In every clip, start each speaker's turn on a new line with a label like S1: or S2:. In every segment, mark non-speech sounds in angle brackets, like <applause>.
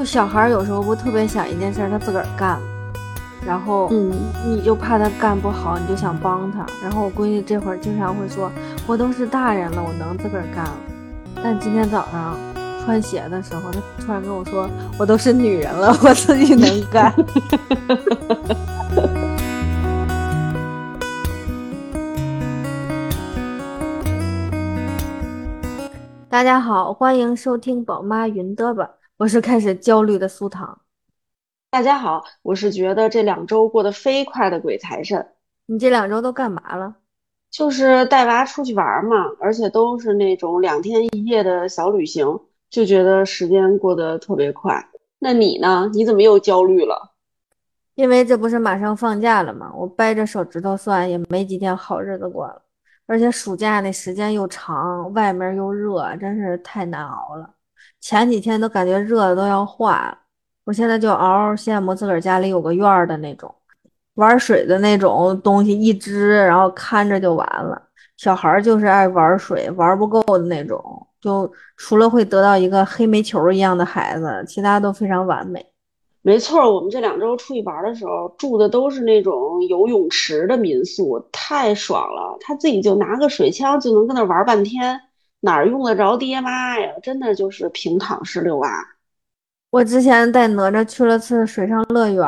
S1: 就小孩有时候不特别想一件事，他自个儿干，然后
S2: 嗯，
S1: 你就怕他干不好，你就想帮他。然后我闺女这会儿经常会说：“我都是大人了，我能自个儿干了。”但今天早上穿鞋的时候，她突然跟我说：“我都是女人了，我自己能干。<laughs> ”大家好，欢迎收听宝妈云嘚吧，我是开始焦虑的苏糖。
S2: 大家好，我是觉得这两周过得飞快的鬼财神，
S1: 你这两周都干嘛了？
S2: 就是带娃出去玩嘛，而且都是那种两天一夜的小旅行，就觉得时间过得特别快。那你呢？你怎么又焦虑了？
S1: 因为这不是马上放假了吗？我掰着手指头算，也没几天好日子过了。而且暑假那时间又长，外面又热，真是太难熬了。前几天都感觉热的都要化，我现在就嗷嗷羡慕自个儿家里有个院儿的那种，玩水的那种东西一支，然后看着就完了。小孩儿就是爱玩水，玩不够的那种，就除了会得到一个黑煤球一样的孩子，其他都非常完美。
S2: 没错，我们这两周出去玩的时候住的都是那种有泳池的民宿，太爽了。他自己就拿个水枪就能跟那玩半天，哪儿用得着爹妈呀？真的就是平躺式遛娃。
S1: 我之前带哪吒去了次水上乐园，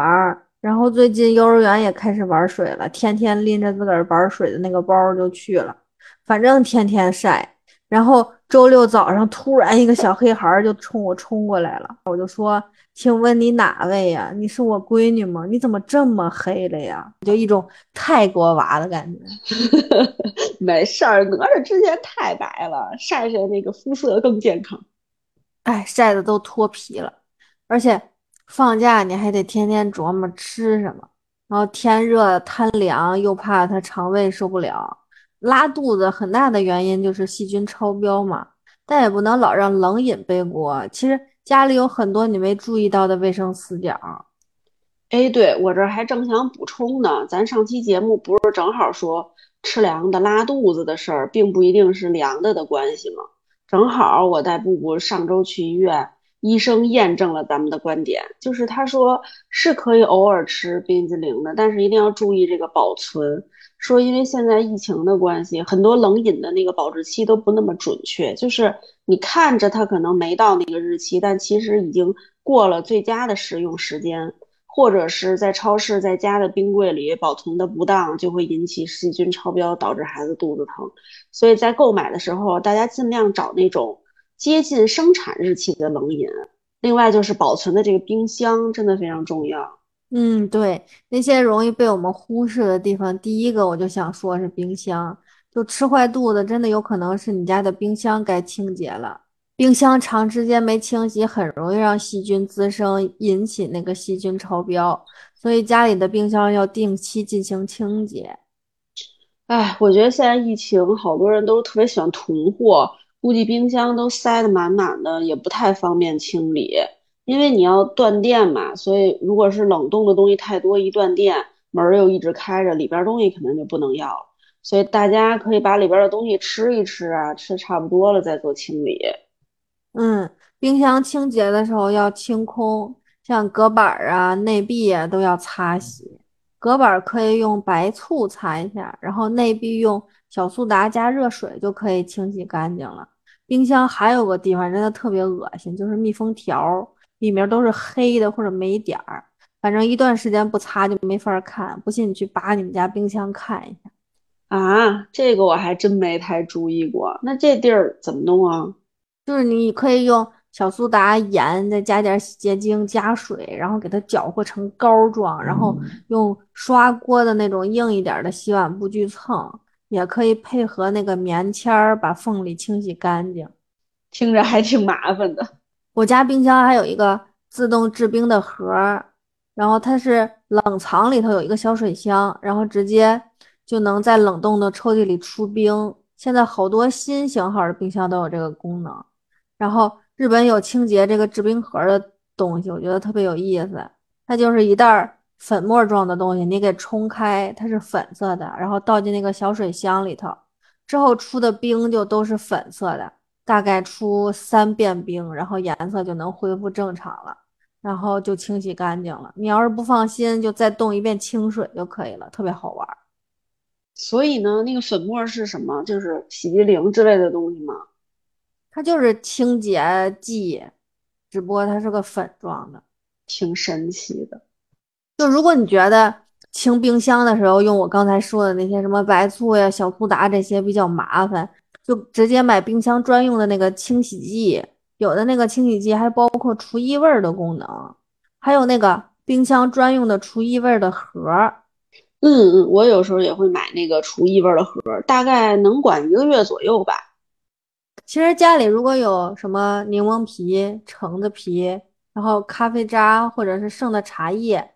S1: 然后最近幼儿园也开始玩水了，天天拎着自个儿玩水的那个包就去了，反正天天晒。然后周六早上突然一个小黑孩儿就冲我冲过来了，我就说。请问你哪位呀？你是我闺女吗？你怎么这么黑了呀？就一种泰国娃的感觉。<laughs>
S2: 没事儿，哪吒之前太白了，晒晒那个肤色更健康。
S1: 哎，晒的都脱皮了。而且放假你还得天天琢磨吃什么，然后天热贪凉，又怕他肠胃受不了，拉肚子。很大的原因就是细菌超标嘛。但也不能老让冷饮背锅。其实。家里有很多你没注意到的卫生死角，
S2: 哎，对我这还正想补充呢。咱上期节目不是正好说吃凉的拉肚子的事儿，并不一定是凉的的关系吗？正好我带布布上周去医院，医生验证了咱们的观点，就是他说是可以偶尔吃冰激凌的，但是一定要注意这个保存。说因为现在疫情的关系，很多冷饮的那个保质期都不那么准确，就是你看着它可能没到那个日期，但其实已经过了最佳的食用时间，或者是在超市在家的冰柜里保存的不当，就会引起细菌超标，导致孩子肚子疼。所以在购买的时候，大家尽量找那种接近生产日期的冷饮。另外就是保存的这个冰箱真的非常重要。
S1: 嗯，对，那些容易被我们忽视的地方，第一个我就想说是冰箱，就吃坏肚子，真的有可能是你家的冰箱该清洁了。冰箱长时间没清洗，很容易让细菌滋生，引起那个细菌超标，所以家里的冰箱要定期进行清洁。
S2: 哎，我觉得现在疫情，好多人都特别喜欢囤货，估计冰箱都塞得满满的，也不太方便清理。因为你要断电嘛，所以如果是冷冻的东西太多，一断电门又一直开着，里边东西肯定就不能要。所以大家可以把里边的东西吃一吃啊，吃差不多了再做清理。
S1: 嗯，冰箱清洁的时候要清空，像隔板啊、内壁啊都要擦洗。隔板可以用白醋擦一下，然后内壁用小苏打加热水就可以清洗干净了。冰箱还有个地方真的特别恶心，就是密封条。里面都是黑的或者没点儿，反正一段时间不擦就没法看。不信你去拔你们家冰箱看一下。
S2: 啊，这个我还真没太注意过。那这地儿怎么弄啊？
S1: 就是你可以用小苏打、盐，再加点洗洁精、加水，然后给它搅和成膏状，然后用刷锅的那种硬一点的洗碗布去蹭，也可以配合那个棉签儿把缝里清洗干净。<laughs>
S2: 听着还挺麻烦的。
S1: 我家冰箱还有一个自动制冰的盒儿，然后它是冷藏里头有一个小水箱，然后直接就能在冷冻的抽屉里出冰。现在好多新型号的冰箱都有这个功能。然后日本有清洁这个制冰盒的东西，我觉得特别有意思。它就是一袋粉末状的东西，你给冲开，它是粉色的，然后倒进那个小水箱里头，之后出的冰就都是粉色的。大概出三遍冰，然后颜色就能恢复正常了。然后就清洗干净了。你要是不放心，就再冻一遍清水就可以了，特别好玩。
S2: 所以呢，那个粉末是什么？就是洗涤灵之类的东西吗？
S1: 它就是清洁剂，只不过它是个粉状的，
S2: 挺神奇的。
S1: 就如果你觉得清冰箱的时候用我刚才说的那些什么白醋呀、小苏打这些比较麻烦，就直接买冰箱专用的那个清洗剂。有的那个清洗剂还包括除异味的功能，还有那个冰箱专用的除异味的盒儿。
S2: 嗯嗯，我有时候也会买那个除异味的盒儿，大概能管一个月左右吧。
S1: 其实家里如果有什么柠檬皮、橙子皮，然后咖啡渣或者是剩的茶叶，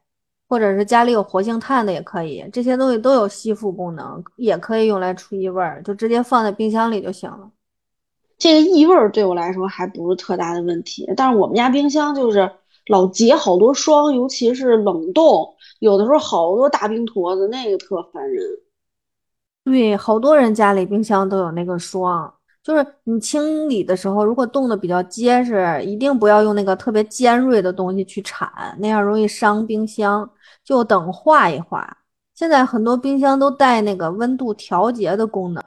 S1: 或者是家里有活性炭的也可以，这些东西都有吸附功能，也可以用来除异味儿，就直接放在冰箱里就行了。
S2: 这个异味儿对我来说还不是特大的问题，但是我们家冰箱就是老结好多霜，尤其是冷冻，有的时候好多大冰坨子，那个特烦人。
S1: 对，好多人家里冰箱都有那个霜，就是你清理的时候，如果冻得比较结实，一定不要用那个特别尖锐的东西去铲，那样容易伤冰箱。就等化一化。现在很多冰箱都带那个温度调节的功能。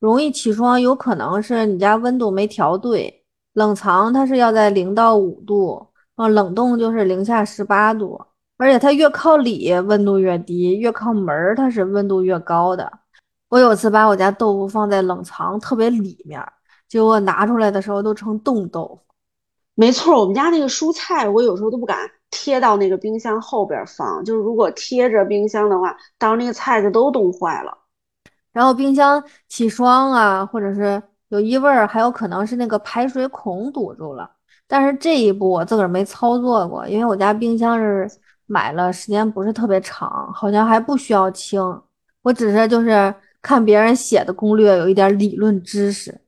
S1: 容易起霜，有可能是你家温度没调对。冷藏它是要在零到五度，啊，冷冻就是零下十八度。而且它越靠里温度越低，越靠门儿它是温度越高的。我有次把我家豆腐放在冷藏特别里面，结果拿出来的时候都成冻豆腐。
S2: 没错，我们家那个蔬菜，我有时候都不敢贴到那个冰箱后边放，就是如果贴着冰箱的话，到时候那个菜就都冻坏了。
S1: 然后冰箱起霜啊，或者是有异味儿，还有可能是那个排水孔堵住了。但是这一步我自个儿没操作过，因为我家冰箱是买了时间不是特别长，好像还不需要清。我只是就是看别人写的攻略，有一点理论知识。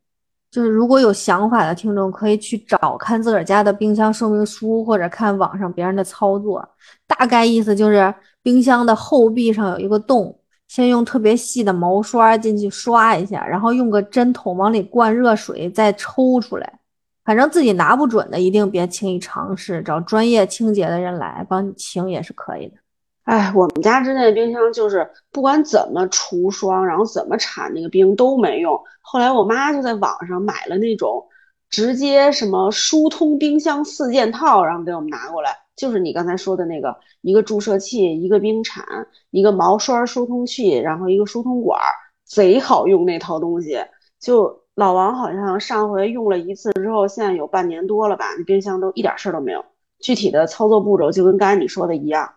S1: 就是如果有想法的听众，可以去找看自个儿家的冰箱说明书，或者看网上别人的操作。大概意思就是冰箱的后壁上有一个洞。先用特别细的毛刷进去刷一下，然后用个针筒往里灌热水，再抽出来。反正自己拿不准的，一定别轻易尝试，找专业清洁的人来帮你清也是可以的。
S2: 哎，我们家之前的冰箱就是不管怎么除霜，然后怎么铲那个冰都没用。后来我妈就在网上买了那种直接什么疏通冰箱四件套，然后给我们拿过来。就是你刚才说的那个，一个注射器，一个冰铲，一个毛刷疏通器，然后一个疏通管，贼好用那套东西。就老王好像上回用了一次之后，现在有半年多了吧，那冰箱都一点事儿都没有。具体的操作步骤就跟刚才你说的一样。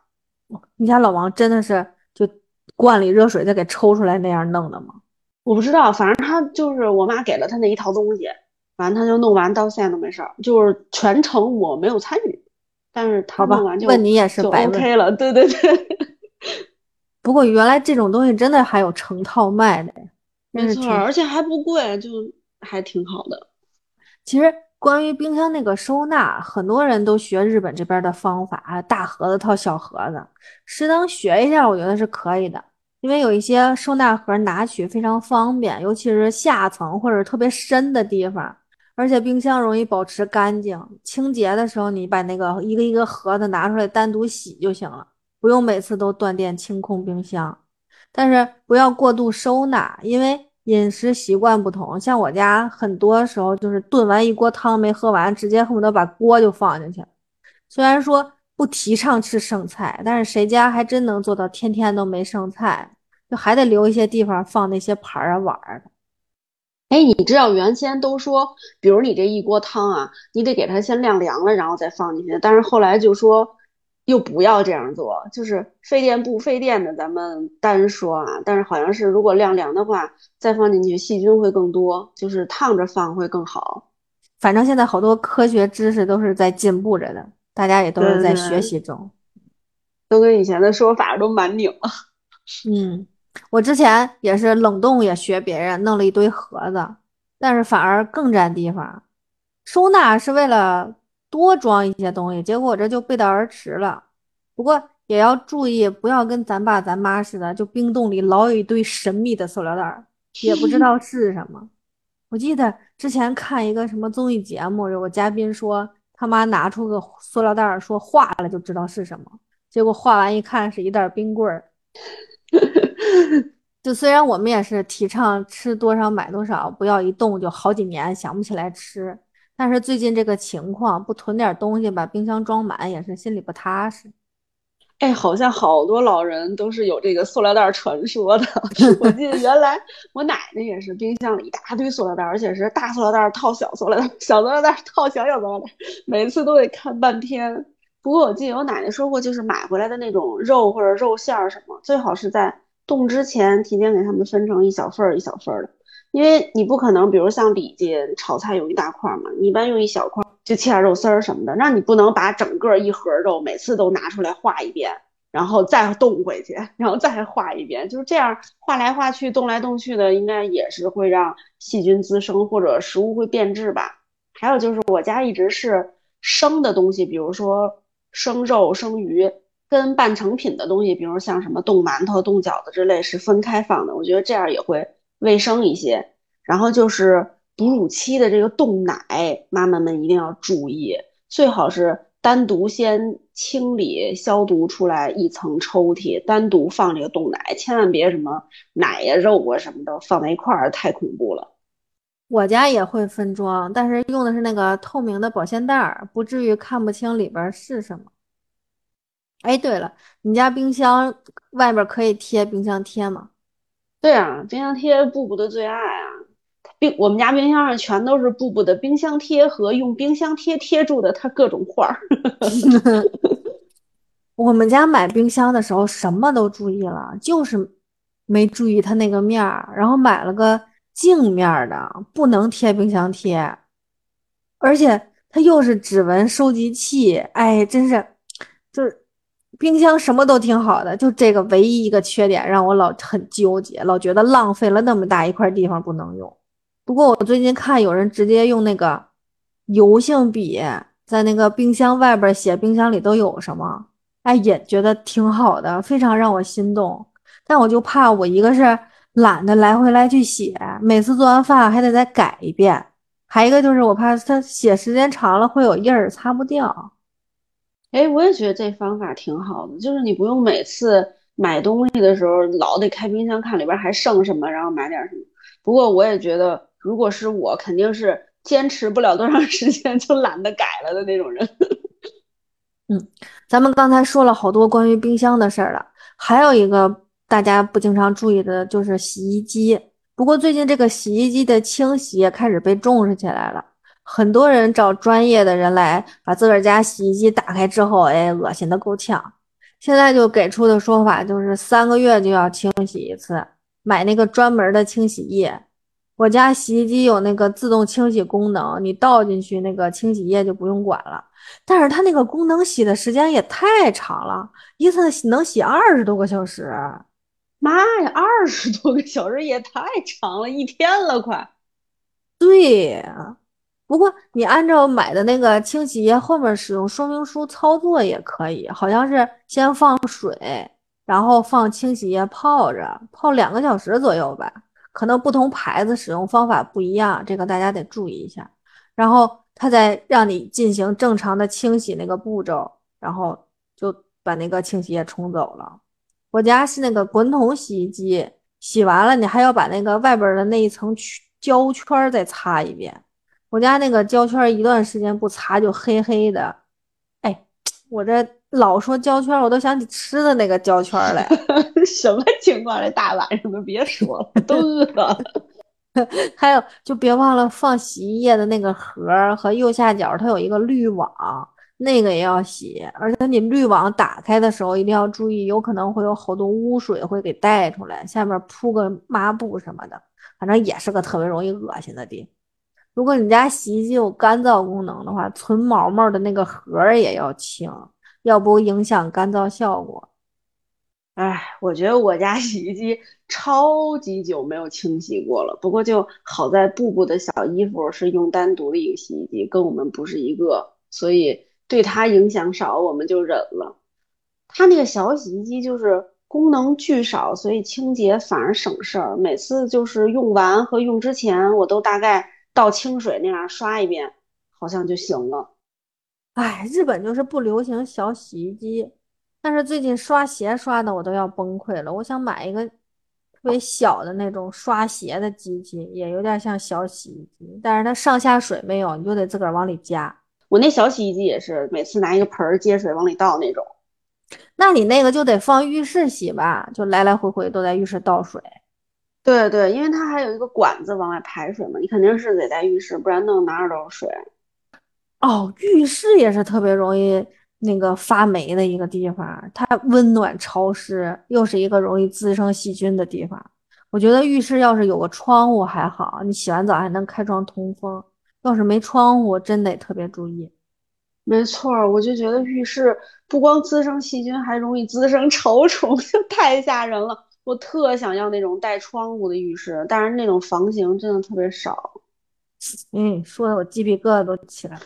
S1: 你家老王真的是就罐里热水再给抽出来那样弄的吗？
S2: 我不知道，反正他就是我妈给了他那一套东西，反正他就弄完到现在都没事儿，就是全程我没有参与。但是他弄完就
S1: 问你也是白
S2: OK 了，对对对。
S1: 不过原来这种东西真的还有成套卖的，
S2: 没错，而且还不贵，就还挺好的。
S1: 其实关于冰箱那个收纳，很多人都学日本这边的方法，大盒子套小盒子，适当学一下，我觉得是可以的。因为有一些收纳盒拿取非常方便，尤其是下层或者特别深的地方。而且冰箱容易保持干净，清洁的时候你把那个一个一个盒子拿出来单独洗就行了，不用每次都断电清空冰箱。但是不要过度收纳，因为饮食习惯不同。像我家很多时候就是炖完一锅汤没喝完，直接恨不得把锅就放进去。虽然说不提倡吃剩菜，但是谁家还真能做到天天都没剩菜？就还得留一些地方放那些盘儿啊碗儿的。
S2: 哎，你知道原先都说，比如你这一锅汤啊，你得给它先晾凉了，然后再放进去。但是后来就说，又不要这样做，就是费电不费电的，咱们单说啊。但是好像是如果晾凉的话，再放进去细菌会更多，就是烫着放会更好。
S1: 反正现在好多科学知识都是在进步着的，大家也都是在学习中，
S2: 都跟以前的说法都蛮拧了。<laughs>
S1: 嗯。我之前也是冷冻，也学别人弄了一堆盒子，但是反而更占地方。收纳是为了多装一些东西，结果我这就背道而驰了。不过也要注意，不要跟咱爸咱妈似的，就冰冻里老有一堆神秘的塑料袋，也不知 <laughs> 道是什么。我记得之前看一个什么综艺节目，有个嘉宾说，他妈拿出个塑料袋儿说化了就知道是什么，结果化完一看是一袋冰棍儿。就虽然我们也是提倡吃多少买多少，不要一冻就好几年想不起来吃，但是最近这个情况，不囤点东西把冰箱装满也是心里不踏实。
S2: 哎，好像好多老人都是有这个塑料袋传说的。<laughs> 我记得原来我奶奶也是，冰箱里一大堆塑料袋，而且是大塑料袋套小塑料袋，小塑料袋套小小塑料袋，每次都得看半天。不过我记得我奶奶说过，就是买回来的那种肉或者肉馅儿什么，最好是在冻之前提前给他们分成一小份儿一小份儿的，因为你不可能，比如像里脊炒菜有一大块嘛，你一般用一小块。就切点肉丝儿什么的，那你不能把整个一盒肉每次都拿出来化一遍，然后再冻回去，然后再化一遍，就是这样化来化去、冻来冻去的，应该也是会让细菌滋生或者食物会变质吧。还有就是我家一直是生的东西，比如说生肉、生鱼，跟半成品的东西，比如像什么冻馒头、冻饺子之类是分开放的，我觉得这样也会卫生一些。然后就是。哺乳期的这个冻奶，妈妈们一定要注意，最好是单独先清理消毒出来一层抽屉，单独放这个冻奶，千万别什么奶呀、肉啊什么的放在一块儿，太恐怖了。
S1: 我家也会分装，但是用的是那个透明的保鲜袋儿，不至于看不清里边是什么。哎，对了，你家冰箱外边可以贴冰箱贴吗？
S2: 对啊，冰箱贴布布的最爱啊。冰，我们家冰箱上全都是布布的冰箱贴和用冰箱贴贴住的他各种画儿。<laughs>
S1: 我们家买冰箱的时候什么都注意了，就是没注意它那个面儿，然后买了个镜面的，不能贴冰箱贴，而且它又是指纹收集器，哎，真是，就是冰箱什么都挺好的，就这个唯一一个缺点让我老很纠结，老觉得浪费了那么大一块地方不能用。不过我最近看有人直接用那个油性笔在那个冰箱外边写冰箱里都有什么，哎，也觉得挺好的，非常让我心动。但我就怕我一个是懒得来回来去写，每次做完饭还得再改一遍；还一个就是我怕它写时间长了会有印儿，擦不掉。
S2: 哎，我也觉得这方法挺好的，就是你不用每次买东西的时候老得开冰箱看里边还剩什么，然后买点什么。不过我也觉得。如果是我，肯定是坚持不了多长时间就懒得改了的那种人。<laughs>
S1: 嗯，咱们刚才说了好多关于冰箱的事儿了，还有一个大家不经常注意的就是洗衣机。不过最近这个洗衣机的清洗也开始被重视起来了，很多人找专业的人来把自个儿家洗衣机打开之后，哎，恶心的够呛。现在就给出的说法就是三个月就要清洗一次，买那个专门的清洗液。我家洗衣机有那个自动清洗功能，你倒进去那个清洗液就不用管了。但是它那个功能洗的时间也太长了，一次能洗二十多个小时。
S2: 妈呀，二十多个小时也太长了，一天了快。
S1: 对，不过你按照买的那个清洗液后面使用说明书操作也可以，好像是先放水，然后放清洗液泡着，泡两个小时左右吧。可能不同牌子使用方法不一样，这个大家得注意一下。然后它再让你进行正常的清洗那个步骤，然后就把那个清洗液冲走了。我家是那个滚筒洗衣机，洗完了你还要把那个外边的那一层胶圈再擦一遍。我家那个胶圈一段时间不擦就黑黑的。哎，我这。老说胶圈，我都想起吃的那个胶圈来。<laughs>
S2: 什么情况？这大晚上的别说了，都饿了。<laughs>
S1: 还有，就别忘了放洗衣液的那个盒和右下角，它有一个滤网，那个也要洗。而且你滤网打开的时候一定要注意，有可能会有好多污水会给带出来，下面铺个抹布什么的，反正也是个特别容易恶心的地。如果你家洗衣机有干燥功能的话，存毛毛的那个盒也要清。要不影响干燥效果。
S2: 哎，我觉得我家洗衣机超级久没有清洗过了。不过就好在布布的小衣服是用单独的一个洗衣机，跟我们不是一个，所以对它影响少，我们就忍了。它那个小洗衣机就是功能巨少，所以清洁反而省事儿。每次就是用完和用之前，我都大概倒清水那样刷一遍，好像就行了。
S1: 哎，日本就是不流行小洗衣机，但是最近刷鞋刷的我都要崩溃了。我想买一个特别小的那种刷鞋的机器，也有点像小洗衣机，但是它上下水没有，你就得自个儿往里加。
S2: 我那小洗衣机也是，每次拿一个盆儿接水往里倒那种。
S1: 那你那个就得放浴室洗吧，就来来回回都在浴室倒水。
S2: 对对，因为它还有一个管子往外排水嘛，你肯定是得在浴室，不然弄哪儿都是水。
S1: 哦，浴室也是特别容易那个发霉的一个地方，它温暖潮湿，又是一个容易滋生细菌的地方。我觉得浴室要是有个窗户还好，你洗完澡还能开窗通风；要是没窗户，真得特别注意。
S2: 没错，我就觉得浴室不光滋生细菌，还容易滋生 <laughs> 潮虫，就太吓人了。我特想要那种带窗户的浴室，但是那种房型真的特别少。<laughs>
S1: 嗯，说的我鸡皮疙瘩都起来了。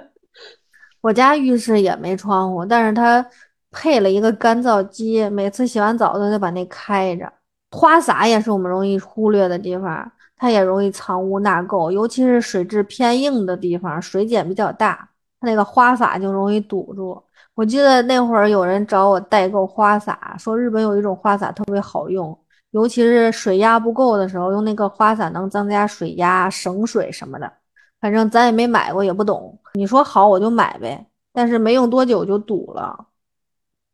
S1: <laughs> 我家浴室也没窗户，但是它配了一个干燥机，每次洗完澡都得把那开着。花洒也是我们容易忽略的地方，它也容易藏污纳垢，尤其是水质偏硬的地方，水碱比较大，它那个花洒就容易堵住。我记得那会儿有人找我代购花洒，说日本有一种花洒特别好用。尤其是水压不够的时候，用那个花洒能增加水压、省水什么的。反正咱也没买过，也不懂。你说好我就买呗，但是没用多久就堵了。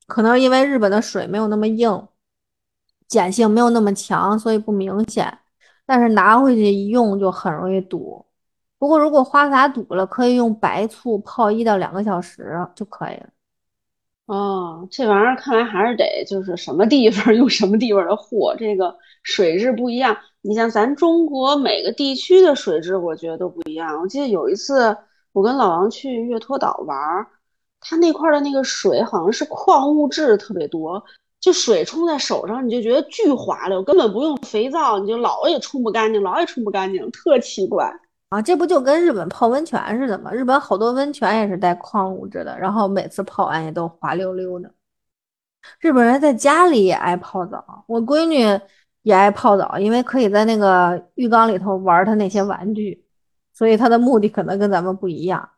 S1: 可能因为日本的水没有那么硬，碱性没有那么强，所以不明显。但是拿回去一用就很容易堵。不过如果花洒堵了，可以用白醋泡一到两个小时就可以了。
S2: 哦，这玩意儿看来还是得就是什么地方 <laughs> 用什么地方的货，这个水质不一样。你像咱中国每个地区的水质，我觉得都不一样。我记得有一次我跟老王去月托岛玩，他那块的那个水好像是矿物质特别多，就水冲在手上你就觉得巨滑溜，根本不用肥皂，你就老也冲不干净，老也冲不干净，特奇怪。
S1: 啊，这不就跟日本泡温泉似的吗？日本好多温泉也是带矿物质的，然后每次泡完也都滑溜溜的。日本人在家里也爱泡澡，我闺女也爱泡澡，因为可以在那个浴缸里头玩她那些玩具，所以她的目的可能跟咱们不一样。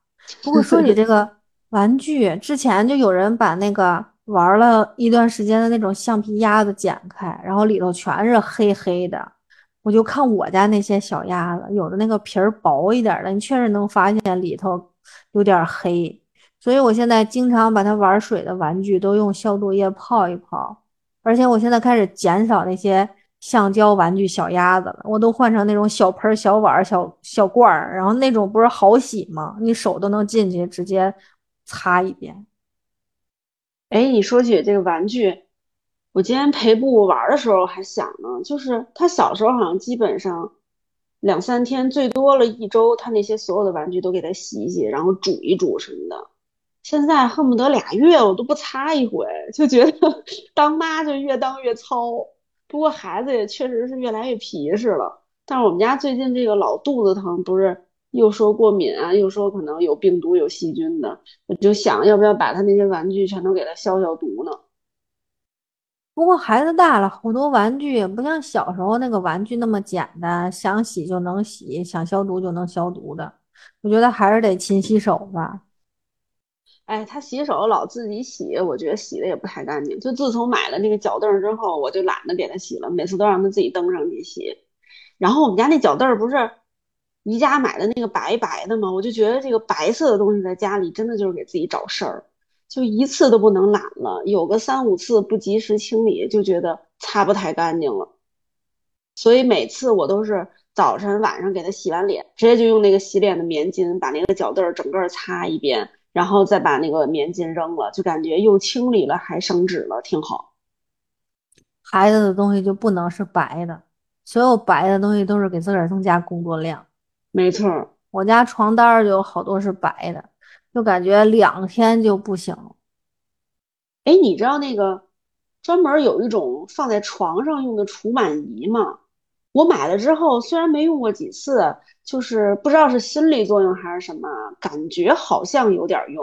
S1: 不过说起这个玩具，之前就有人把那个玩了一段时间的那种橡皮鸭子剪开，然后里头全是黑黑的。我就看我家那些小鸭子，有的那个皮儿薄一点的，你确实能发现里头有点黑。所以我现在经常把它玩水的玩具都用消毒液泡一泡，而且我现在开始减少那些橡胶玩具小鸭子了，我都换成那种小盆、小碗、小小罐儿，然后那种不是好洗吗？你手都能进去直接擦一遍。
S2: 哎，你说起这个玩具。我今天陪布布玩的时候还想呢，就是他小时候好像基本上两三天，最多了一周，他那些所有的玩具都给他洗洗，然后煮一煮什么的。现在恨不得俩月我都不擦一回，就觉得 <laughs> 当妈就越当越糙。不过孩子也确实是越来越皮实了。但是我们家最近这个老肚子疼，不是又说过敏啊，又说可能有病毒有细菌的，我就想要不要把他那些玩具全都给他消消毒呢？
S1: 不过孩子大了，好多玩具也不像小时候那个玩具那么简单，想洗就能洗，想消毒就能消毒的。我觉得还是得勤洗手吧。
S2: 哎，他洗手老自己洗，我觉得洗的也不太干净。就自从买了那个脚凳之后，我就懒得给他洗了，每次都让他自己蹬上去洗。然后我们家那脚凳不是宜家买的那个白白的吗？我就觉得这个白色的东西在家里真的就是给自己找事儿。就一次都不能懒了，有个三五次不及时清理，就觉得擦不太干净了。所以每次我都是早晨晚上给他洗完脸，直接就用那个洗脸的棉巾把那个脚凳儿整个擦一遍，然后再把那个棉巾扔了，就感觉又清理了还省纸了，挺好。
S1: 孩子的东西就不能是白的，所有白的东西都是给自个儿增加工作量。
S2: 没错，
S1: 我家床单儿就有好多是白的。就感觉两天就不行。
S2: 哎，你知道那个专门有一种放在床上用的除螨仪吗？我买了之后，虽然没用过几次，就是不知道是心理作用还是什么，感觉好像有点用。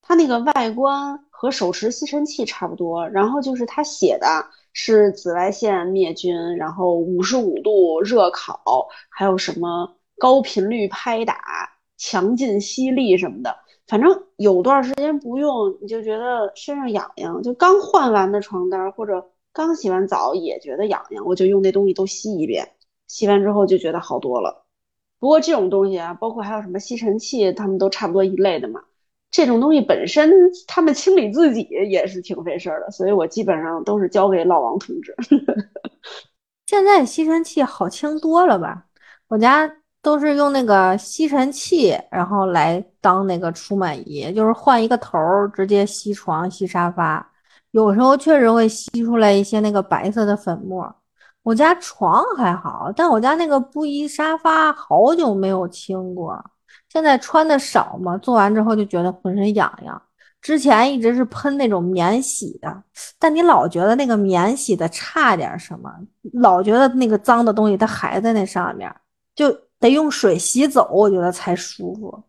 S2: 它那个外观和手持吸尘器差不多，然后就是它写的是紫外线灭菌，然后五十五度热烤，还有什么高频率拍打。强劲吸力什么的。反正有段时间不用，你就觉得身上痒痒，就刚换完的床单或者刚洗完澡也觉得痒痒，我就用那东西都吸一遍，吸完之后就觉得好多了。不过这种东西啊，包括还有什么吸尘器，它们都差不多一类的嘛。这种东西本身，他们清理自己也是挺费事儿的，所以我基本上都是交给老王同志。<laughs>
S1: 现在吸尘器好清多了吧？我家都是用那个吸尘器，然后来当那个除螨仪，就是换一个头儿，直接吸床、吸沙发。有时候确实会吸出来一些那个白色的粉末。我家床还好，但我家那个布艺沙发好久没有清过。现在穿的少嘛，做完之后就觉得浑身痒痒。之前一直是喷那种免洗的，但你老觉得那个免洗的差点什么，老觉得那个脏的东西它还在那上面，就得用水洗走，我觉得才舒服。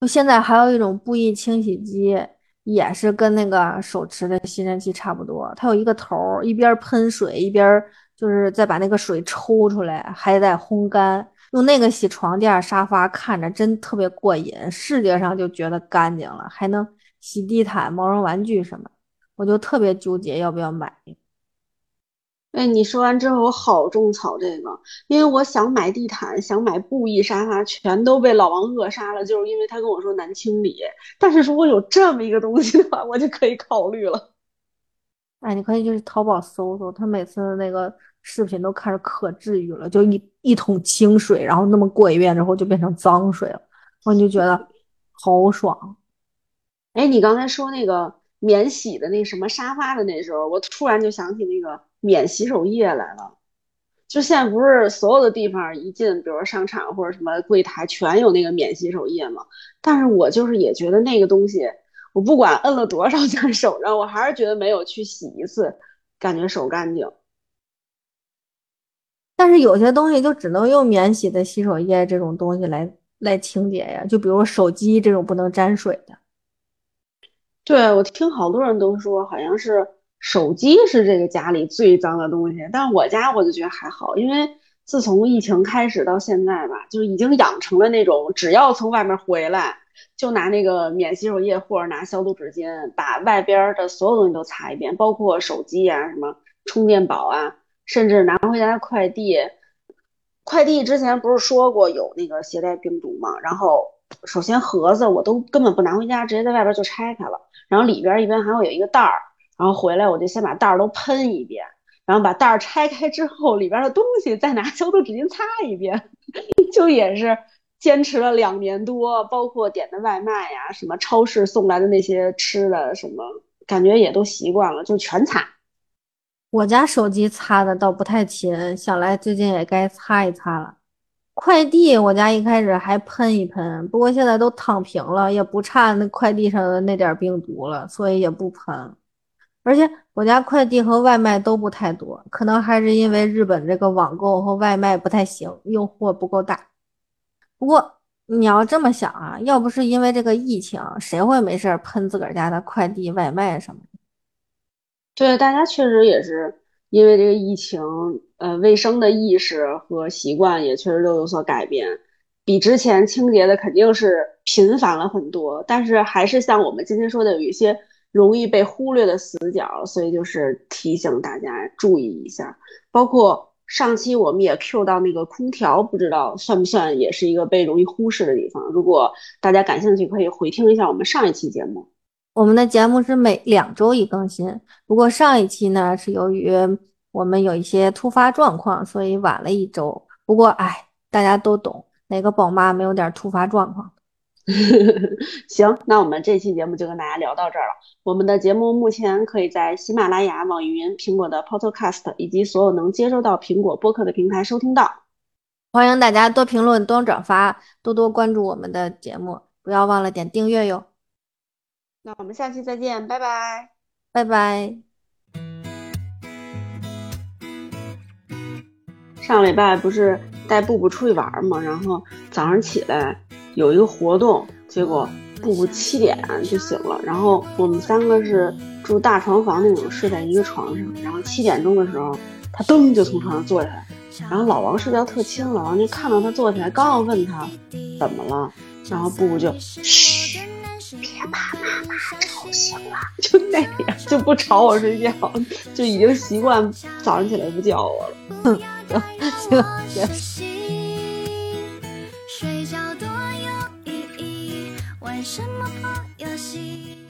S1: 就现在还有一种布艺清洗机，也是跟那个手持的吸尘器差不多，它有一个头，一边喷水一边就是再把那个水抽出来，还得烘干。用那个洗床垫、沙发，看着真特别过瘾，视觉上就觉得干净了，还能洗地毯、毛绒玩具什么，我就特别纠结要不要买。
S2: 哎，你说完之后，我好种草这个，因为我想买地毯，想买布艺沙发，全都被老王扼杀了，就是因为他跟我说难清理。但是如果有这么一个东西的话，我就可以考虑了。
S1: 哎，你可以就是淘宝搜搜，他每次那个。视频都看着可治愈了，就一一桶清水，然后那么过一遍之后就变成脏水了，我就觉得好爽。
S2: 哎，你刚才说那个免洗的那什么沙发的那时候，我突然就想起那个免洗手液来了。就现在不是所有的地方一进，比如商场或者什么柜台全有那个免洗手液嘛？但是我就是也觉得那个东西，我不管摁了多少在手上，我还是觉得没有去洗一次，感觉手干净。
S1: 但是有些东西就只能用免洗的洗手液这种东西来来清洁呀，就比如手机这种不能沾水的。
S2: 对，我听好多人都说，好像是手机是这个家里最脏的东西，但我家我就觉得还好，因为自从疫情开始到现在吧，就已经养成了那种只要从外面回来，就拿那个免洗手液或者拿消毒纸巾把外边的所有东西都擦一遍，包括手机啊、什么充电宝啊。甚至拿回家的快递，快递之前不是说过有那个携带病毒吗？然后首先盒子我都根本不拿回家，直接在外边就拆开了。然后里边一般还会有一个袋儿，然后回来我就先把袋儿都喷一遍，然后把袋儿拆开之后，里边的东西再拿消毒纸巾擦一遍，<laughs> 就也是坚持了两年多。包括点的外卖呀，什么超市送来的那些吃的什么，感觉也都习惯了，就全擦。
S1: 我家手机擦的倒不太勤，想来最近也该擦一擦了。快递我家一开始还喷一喷，不过现在都躺平了，也不差那快递上的那点病毒了，所以也不喷。而且我家快递和外卖都不太多，可能还是因为日本这个网购和外卖不太行，诱惑不够大。不过你要这么想啊，要不是因为这个疫情，谁会没事喷自个儿家的快递、外卖什么的？
S2: 对，大家确实也是因为这个疫情，呃，卫生的意识和习惯也确实都有所改变，比之前清洁的肯定是频繁了很多。但是还是像我们今天说的，有一些容易被忽略的死角，所以就是提醒大家注意一下。包括上期我们也 Q 到那个空调，不知道算不算也是一个被容易忽视的地方。如果大家感兴趣，可以回听一下我们上一期节目。
S1: 我们的节目是每两周一更新，不过上一期呢是由于我们有一些突发状况，所以晚了一周。不过哎，大家都懂，哪个宝妈没有点突发状况？<laughs>
S2: 行，那我们这期节目就跟大家聊到这儿了。我们的节目目前可以在喜马拉雅、网易云、苹果的 Podcast 以及所有能接收到苹果播客的平台收听到。
S1: 欢迎大家多评论、多转发、多多关注我们的节目，不要忘了点订阅哟。
S2: 那我们下期再见，拜拜，
S1: 拜拜。
S2: 上礼拜不是带布布出去玩嘛，然后早上起来有一个活动，结果布布七点就醒了，然后我们三个是住大床房那种，睡在一个床上，然后七点钟的时候，他噔就从床上坐起来，然后老王睡觉特轻，老王就看到他坐起来，刚要问他怎么了。然后布布就嘘，别把妈妈吵醒了，就那样就不吵我睡觉，就已经习惯早上起来不叫我了。
S1: 行行。
S3: 睡什么破游戏？